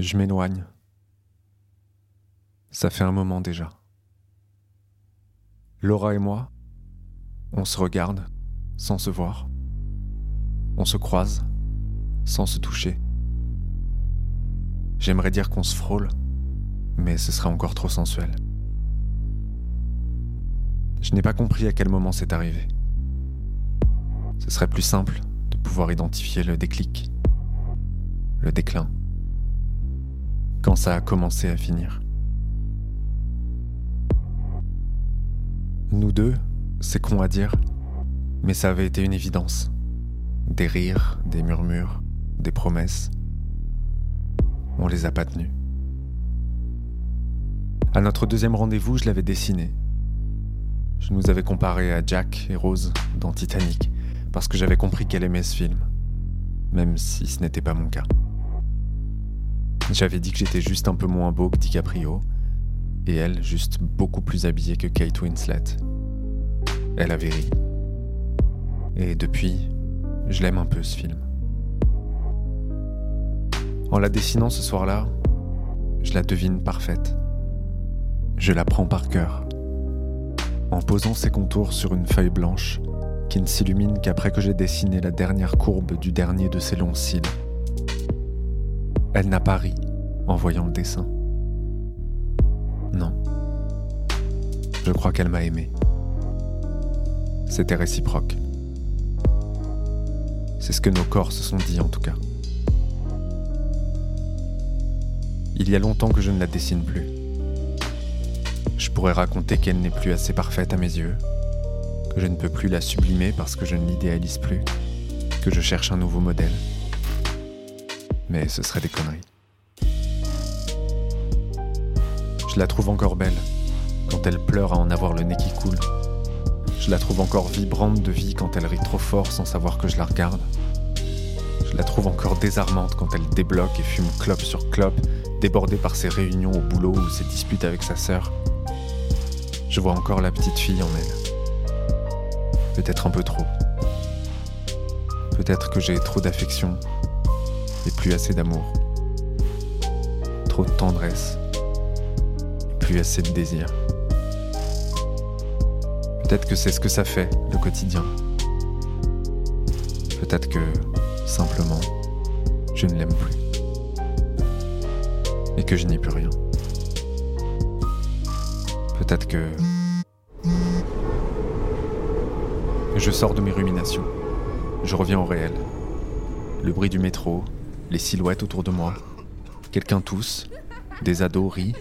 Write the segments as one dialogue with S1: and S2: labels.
S1: Je m'éloigne. Ça fait un moment déjà. Laura et moi, on se regarde sans se voir. On se croise sans se toucher. J'aimerais dire qu'on se frôle, mais ce serait encore trop sensuel. Je n'ai pas compris à quel moment c'est arrivé. Ce serait plus simple de pouvoir identifier le déclic, le déclin, quand ça a commencé à finir. Nous deux, c'est con à dire, mais ça avait été une évidence. Des rires, des murmures, des promesses. On les a pas tenus. À notre deuxième rendez-vous, je l'avais dessiné. Je nous avais comparé à Jack et Rose dans Titanic, parce que j'avais compris qu'elle aimait ce film, même si ce n'était pas mon cas. J'avais dit que j'étais juste un peu moins beau que DiCaprio, et elle juste beaucoup plus habillée que Kate Winslet. Elle avait ri. Et depuis, je l'aime un peu ce film. En la dessinant ce soir-là, je la devine parfaite. Je la prends par cœur. En posant ses contours sur une feuille blanche qui ne s'illumine qu'après que j'ai dessiné la dernière courbe du dernier de ses longs cils. Elle n'a pas ri en voyant le dessin. Non. Je crois qu'elle m'a aimé. C'était réciproque. C'est ce que nos corps se sont dit en tout cas. Il y a longtemps que je ne la dessine plus. Je pourrais raconter qu'elle n'est plus assez parfaite à mes yeux, que je ne peux plus la sublimer parce que je ne l'idéalise plus, que je cherche un nouveau modèle. Mais ce serait des conneries. Je la trouve encore belle, quand elle pleure à en avoir le nez qui coule. Je la trouve encore vibrante de vie quand elle rit trop fort sans savoir que je la regarde. Je la trouve encore désarmante quand elle débloque et fume clope sur clope, débordée par ses réunions au boulot ou ses disputes avec sa sœur. Je vois encore la petite fille en elle. Peut-être un peu trop. Peut-être que j'ai trop d'affection plus assez d'amour. Trop de tendresse plus assez de désir. Peut-être que c'est ce que ça fait, le quotidien. Peut-être que, simplement, je ne l'aime plus. Et que je n'y peux rien. Peut-être que... Je sors de mes ruminations. Je reviens au réel. Le bruit du métro, les silhouettes autour de moi. Quelqu'un tousse, des ados rient,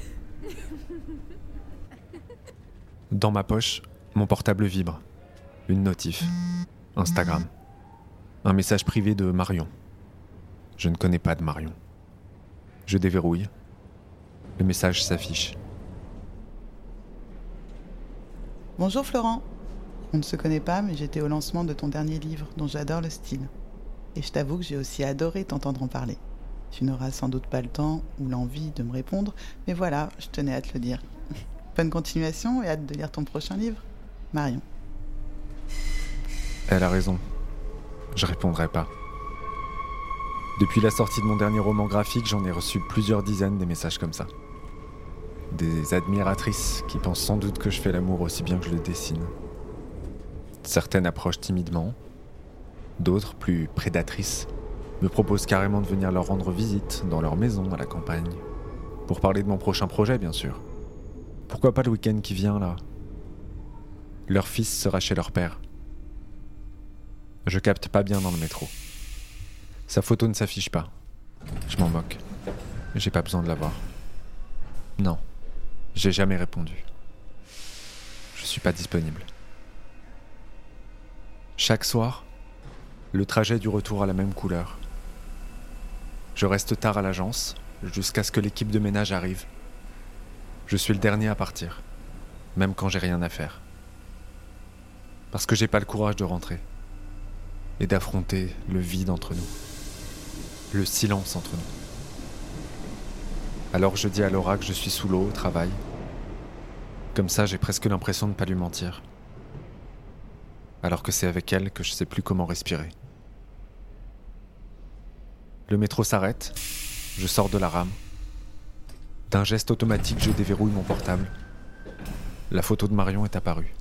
S1: dans ma poche, mon portable vibre. Une notif. Instagram. Un message privé de Marion. Je ne connais pas de Marion. Je déverrouille. Le message s'affiche.
S2: Bonjour Florent. On ne se connaît pas, mais j'étais au lancement de ton dernier livre, dont j'adore le style. Et je t'avoue que j'ai aussi adoré t'entendre en parler. Tu n'auras sans doute pas le temps ou l'envie de me répondre, mais voilà, je tenais à te le dire. Bonne continuation et hâte de lire ton prochain livre. Marion.
S1: Elle a raison. Je répondrai pas. Depuis la sortie de mon dernier roman graphique, j'en ai reçu plusieurs dizaines des messages comme ça. Des admiratrices qui pensent sans doute que je fais l'amour aussi bien que je le dessine. Certaines approchent timidement, d'autres, plus prédatrices, me proposent carrément de venir leur rendre visite dans leur maison à la campagne. Pour parler de mon prochain projet, bien sûr. Pourquoi pas le week-end qui vient là? Leur fils sera chez leur père. Je capte pas bien dans le métro. Sa photo ne s'affiche pas. Je m'en moque. J'ai pas besoin de la voir. Non, j'ai jamais répondu. Je suis pas disponible. Chaque soir, le trajet du retour a la même couleur. Je reste tard à l'agence jusqu'à ce que l'équipe de ménage arrive je suis le dernier à partir, même quand j'ai rien à faire. Parce que j'ai pas le courage de rentrer et d'affronter le vide entre nous, le silence entre nous. Alors je dis à Laura que je suis sous l'eau au travail. Comme ça, j'ai presque l'impression de ne pas lui mentir. Alors que c'est avec elle que je sais plus comment respirer. Le métro s'arrête, je sors de la rame D'un geste automatique, je déverrouille mon portable. La photo de Marion est apparue.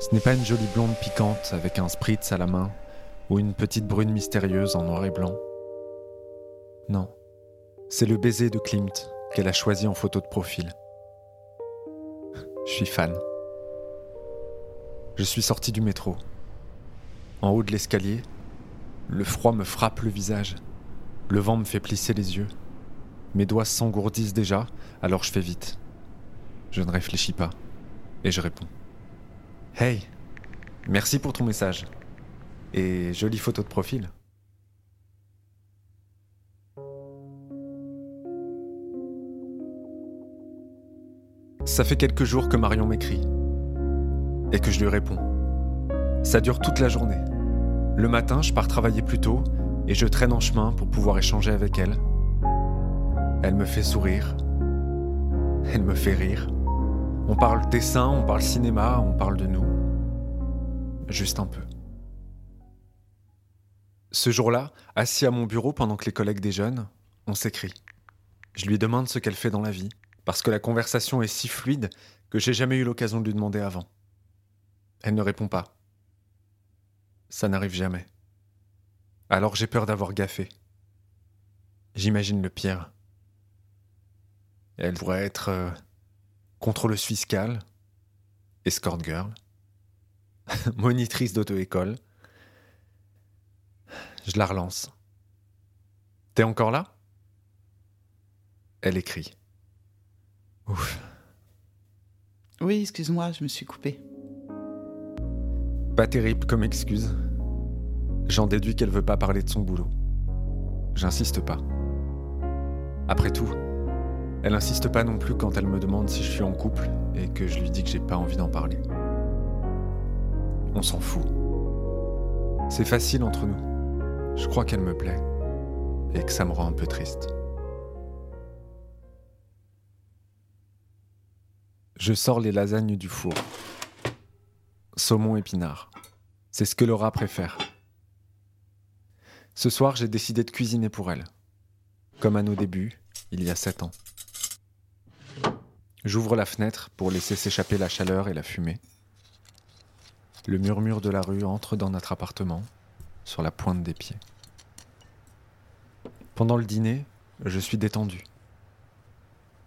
S1: Ce n'est pas une jolie blonde piquante avec un spritz à la main ou une petite brune mystérieuse en noir et blanc. Non, c'est le baiser de Klimt qu'elle a choisi en photo de profil. Je suis fan. Je suis sorti du métro. En haut de l'escalier, le froid me frappe le visage. Le vent me fait plisser les yeux. Mes doigts s'engourdissent déjà, alors je fais vite. Je ne réfléchis pas. Et je réponds. Hey, merci pour ton message. Et jolie photo de profil. Ça fait quelques jours que Marion m'écrit. Et que je lui réponds. Ça dure toute la journée. Le matin, je pars travailler plus tôt et je traîne en chemin pour pouvoir échanger avec elle. Elle me fait sourire. Elle me fait rire. On parle dessin, on parle cinéma, on parle de nous. Juste un peu. Ce jour-là, assis à mon bureau pendant que les collègues déjeunent, on s'écrit. Je lui demande ce qu'elle fait dans la vie, parce que la conversation est si fluide que j'ai jamais eu l'occasion de lui demander avant. Elle ne répond pas. Ça n'arrive jamais. Alors j'ai peur d'avoir gaffé. J'imagine le pire. Elle pourrait être euh, contrôleuse fiscale, escort girl, monitrice d'auto-école. Je la relance. T'es encore là? Elle écrit. Ouf.
S2: Oui, excuse-moi, je me suis coupée.
S1: Pas terrible comme excuse. J'en déduis qu'elle veut pas parler de son boulot. J'insiste pas. Après tout, elle insiste pas non plus quand elle me demande si je suis en couple et que je lui dis que j'ai pas envie d'en parler. On s'en fout. C'est facile entre nous. Je crois qu'elle me plaît et que ça me rend un peu triste. Je sors les lasagnes du four. Saumon épinard. C'est ce que Laura préfère. Ce soir, j'ai décidé de cuisiner pour elle. Comme à nos débuts, il y a sept ans. J'ouvre la fenêtre pour laisser s'échapper la chaleur et la fumée. Le murmure de la rue entre dans notre appartement, sur la pointe des pieds. Pendant le dîner, je suis détendu.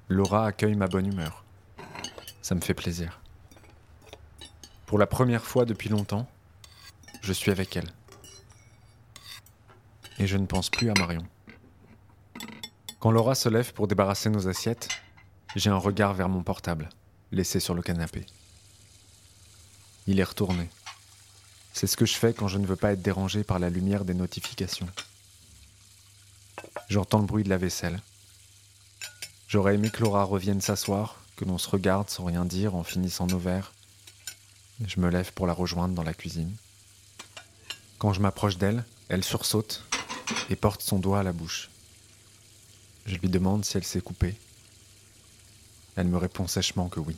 S1: Laura accueille ma bonne humeur. Ça me fait plaisir. Pour la première fois depuis longtemps, je suis avec elle et je ne pense plus à Marion. Quand Laura se lève pour débarrasser nos assiettes, j'ai un regard vers mon portable, laissé sur le canapé. Il est retourné. C'est ce que je fais quand je ne veux pas être dérangé par la lumière des notifications. J'entends le bruit de la vaisselle. J'aurais aimé que Laura revienne s'asseoir, que l'on se regarde sans rien dire en finissant nos verres. Je me lève pour la rejoindre dans la cuisine. Quand je m'approche d'elle, elle sursaute et porte son doigt à la bouche. Je lui demande si elle s'est coupée. Elle me répond sèchement que oui.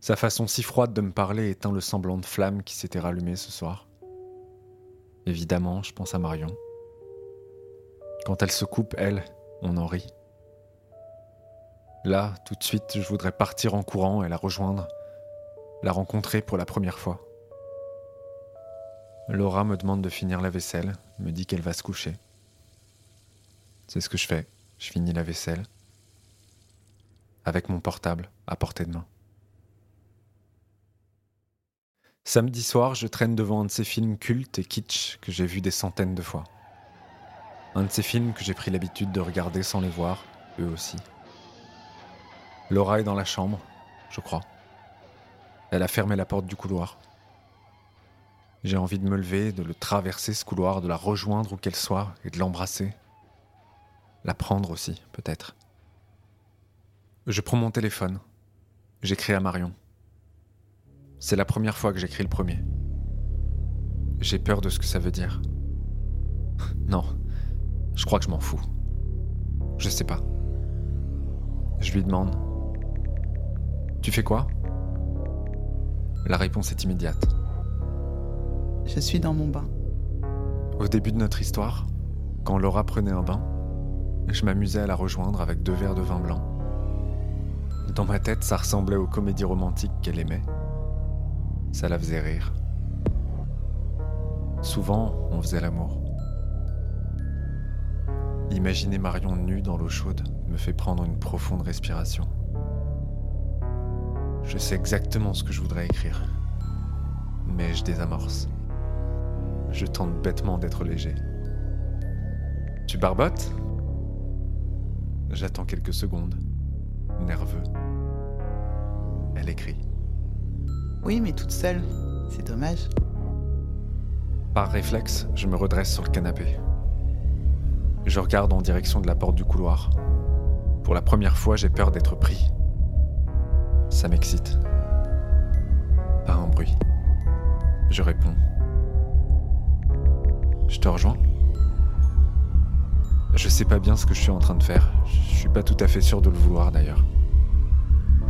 S1: Sa façon si froide de me parler éteint le semblant de flamme qui s'était rallumé ce soir. Évidemment, je pense à Marion. Quand elle se coupe, elle, on en rit. Là, tout de suite, je voudrais partir en courant et la rejoindre, la rencontrer pour la première fois. Laura me demande de finir la vaisselle, me dit qu'elle va se coucher. C'est ce que je fais. Je finis la vaisselle. Avec mon portable à portée de main. Samedi soir, je traîne devant un de ces films cultes et kitsch que j'ai vus des centaines de fois. Un de ces films que j'ai pris l'habitude de regarder sans les voir, eux aussi. Laura est dans la chambre, je crois. Elle a fermé la porte du couloir. J'ai envie de me lever, de le traverser ce couloir, de la rejoindre où qu'elle soit et de l'embrasser. La prendre aussi, peut-être. Je prends mon téléphone. J'écris à Marion. C'est la première fois que j'écris le premier. J'ai peur de ce que ça veut dire. Non, je crois que je m'en fous. Je sais pas. Je lui demande Tu fais quoi? La réponse est immédiate.
S2: Je suis dans mon bain.
S1: Au début de notre histoire, quand Laura prenait un bain, je m'amusais à la rejoindre avec deux verres de vin blanc. Dans ma tête, ça ressemblait aux comédies romantiques qu'elle aimait. Ça la faisait rire. Souvent, on faisait l'amour. Imaginer Marion nue dans l'eau chaude me fait prendre une profonde respiration. Je sais exactement ce que je voudrais écrire, mais je désamorce. Je tente bêtement d'être léger. Tu barbotes? J'attends quelques secondes, nerveux. Elle écrit.
S2: Oui, mais toute seule. C'est dommage.
S1: Par réflexe, je me redresse sur le canapé. Je regarde en direction de la porte du couloir. Pour la première fois, j'ai peur d'être pris. Ça m'excite. Pas un bruit. Je réponds. Je te rejoins Je sais pas bien ce que je suis en train de faire. Je suis pas tout à fait sûr de le vouloir d'ailleurs.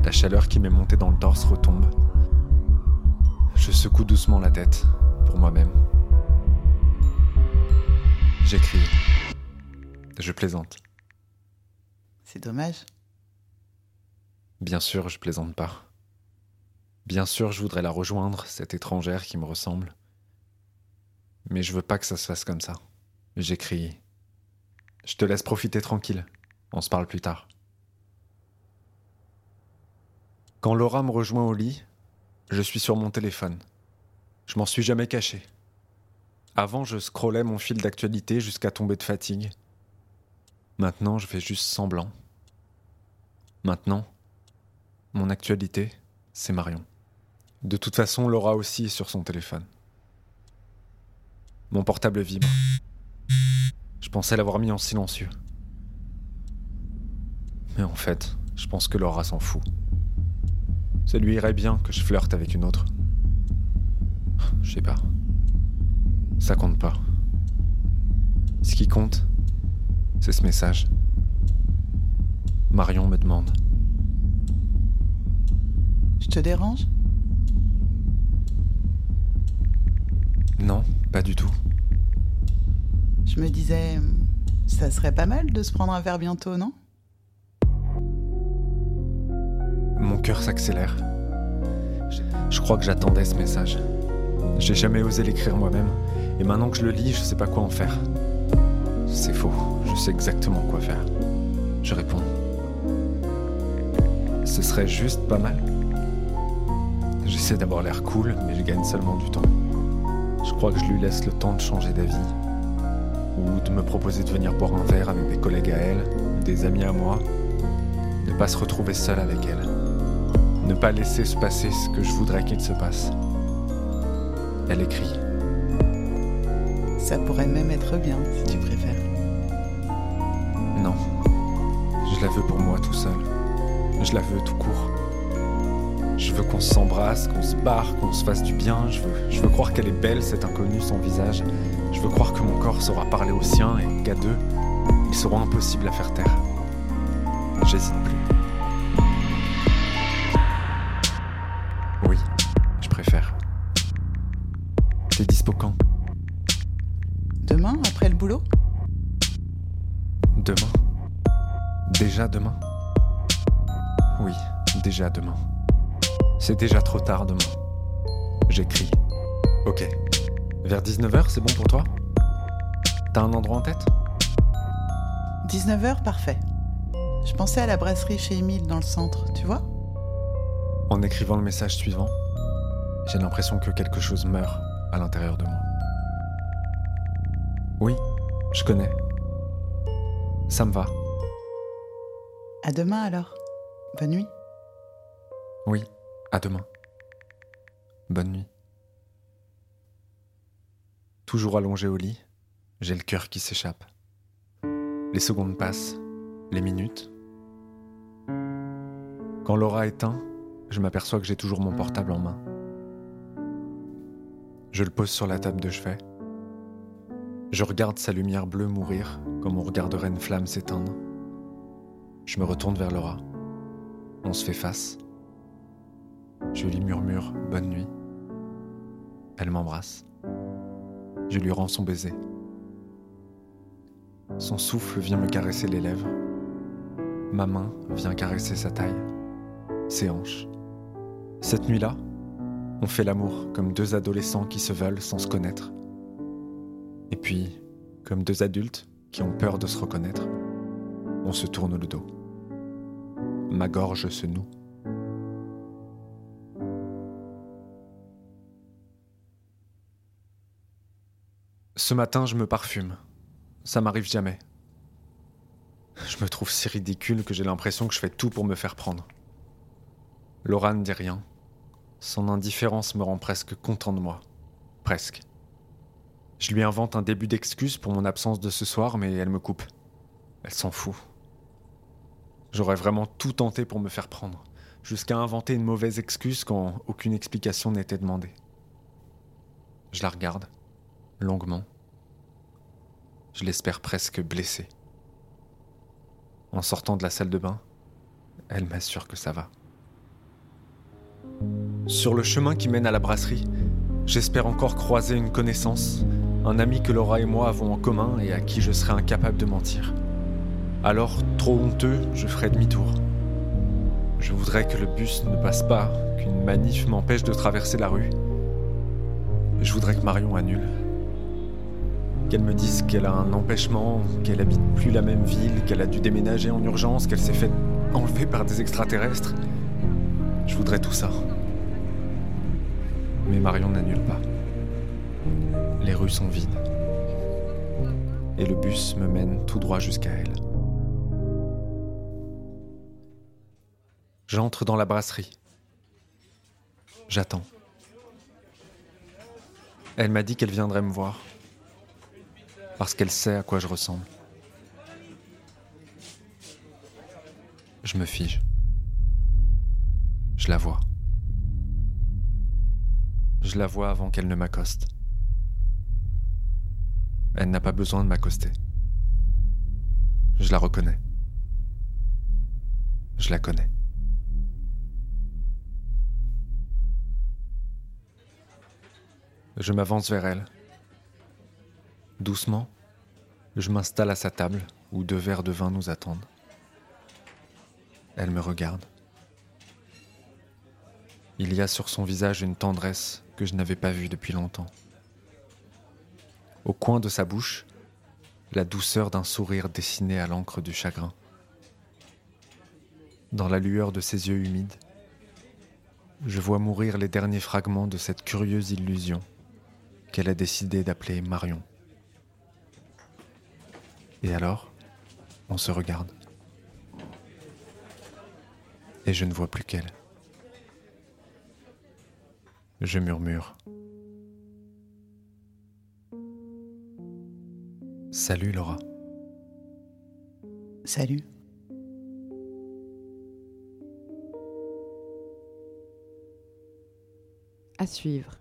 S1: La chaleur qui m'est montée dans le torse retombe. Je secoue doucement la tête, pour moi-même. J'écris. Je plaisante.
S2: C'est dommage.
S1: Bien sûr, je plaisante pas. Bien sûr, je voudrais la rejoindre, cette étrangère qui me ressemble. Mais je veux pas que ça se fasse comme ça. J'écris. Je te laisse profiter tranquille. On se parle plus tard. Quand Laura me rejoint au lit, je suis sur mon téléphone. Je m'en suis jamais caché. Avant, je scrollais mon fil d'actualité jusqu'à tomber de fatigue. Maintenant, je fais juste semblant. Maintenant, mon actualité, c'est Marion. De toute façon, Laura aussi est sur son téléphone. Mon portable vibre. Je pensais l'avoir mis en silencieux. Mais en fait, je pense que Laura s'en fout. Ça lui irait bien que je flirte avec une autre. Je sais pas. Ça compte pas. Ce qui compte, c'est ce message. Marion me demande.
S2: Te dérange
S1: Non, pas du tout.
S2: Je me disais, ça serait pas mal de se prendre un verre bientôt, non?
S1: Mon cœur s'accélère. Je crois que j'attendais ce message. J'ai jamais osé l'écrire moi-même, et maintenant que je le lis, je sais pas quoi en faire. C'est faux, je sais exactement quoi faire. Je réponds. Ce serait juste pas mal. J'essaie d'avoir l'air cool, mais je gagne seulement du temps. Je crois que je lui laisse le temps de changer d'avis, ou de me proposer de venir boire un verre avec des collègues à elle, des amis à moi, ne pas se retrouver seul avec elle, ne pas laisser se passer ce que je voudrais qu'il se passe. Elle écrit.
S2: Ça pourrait même être bien, si tu préfères.
S1: Non, je la veux pour moi tout seul. Je la veux tout court. Je veux qu'on s'embrasse, qu'on se barre, qu'on se fasse du bien. Je veux, je veux croire qu'elle est belle, cette inconnue sans visage. Je veux croire que mon corps saura parler au sien et qu'à deux, ils seront impossibles à faire taire. J'hésite plus. Oui, je préfère. T'es dispo quand?
S2: Demain, après le boulot?
S1: Demain? Déjà demain? Oui, déjà demain. C'est déjà trop tard demain. J'écris. Ok. Vers 19h, c'est bon pour toi? T'as un endroit en tête?
S2: 19h, parfait. Je pensais à la brasserie chez Émile dans le centre, tu vois?
S1: En écrivant le message suivant, j'ai l'impression que quelque chose meurt à l'intérieur de moi. Oui, je connais. Ça me va.
S2: À demain alors. Bonne nuit.
S1: Oui, à demain. Bonne nuit. Toujours allongé au lit, j'ai le cœur qui s'échappe. Les secondes passent, les minutes. Quand Laura éteint, je m'aperçois que j'ai toujours mon portable en main. Je le pose sur la table de chevet. Je regarde sa lumière bleue mourir comme on regarderait une flamme s'éteindre. Je me retourne vers Laura. On se fait face. Je lui murmure bonne nuit. Elle m'embrasse. Je lui rends son baiser. Son souffle vient me caresser les lèvres. Ma main vient caresser sa taille, ses hanches. Cette nuit-là, on fait l'amour comme deux adolescents qui se veulent sans se connaître. Et puis, comme deux adultes qui ont peur de se reconnaître, on se tourne le dos. Ma gorge se noue. Ce matin, je me parfume. Ça m'arrive jamais. Je me trouve si ridicule que j'ai l'impression que je fais tout pour me faire prendre. Laura ne dit rien. Son indifférence me rend presque content de moi. Presque. Je lui invente un début d'excuse pour mon absence de ce soir, mais elle me coupe. Elle s'en fout. J'aurais vraiment tout tenté pour me faire prendre, jusqu'à inventer une mauvaise excuse quand aucune explication n'était demandée. Je la regarde, longuement. Je l'espère presque blessée. En sortant de la salle de bain, elle m'assure que ça va. Sur le chemin qui mène à la brasserie, j'espère encore croiser une connaissance, un ami que Laura et moi avons en commun et à qui je serai incapable de mentir. Alors, trop honteux, je ferai demi-tour. Je voudrais que le bus ne passe pas, qu'une manif m'empêche de traverser la rue. Je voudrais que Marion annule. Qu'elle me dise qu'elle a un empêchement, qu'elle habite plus la même ville, qu'elle a dû déménager en urgence, qu'elle s'est fait enlever par des extraterrestres. Je voudrais tout ça. Mais Marion n'annule pas. Les rues sont vides. Et le bus me mène tout droit jusqu'à elle. J'entre dans la brasserie. J'attends. Elle m'a dit qu'elle viendrait me voir. Parce qu'elle sait à quoi je ressemble. Je me fige. Je la vois. Je la vois avant qu'elle ne m'accoste. Elle n'a pas besoin de m'accoster. Je la reconnais. Je la connais. Je m'avance vers elle. Doucement, je m'installe à sa table où deux verres de vin nous attendent. Elle me regarde. Il y a sur son visage une tendresse que je n'avais pas vue depuis longtemps. Au coin de sa bouche, la douceur d'un sourire dessiné à l'encre du chagrin. Dans la lueur de ses yeux humides, je vois mourir les derniers fragments de cette curieuse illusion qu'elle a décidé d'appeler Marion. Et alors, on se regarde. Et je ne vois plus qu'elle. Je murmure. Salut Laura.
S2: Salut.
S3: À suivre.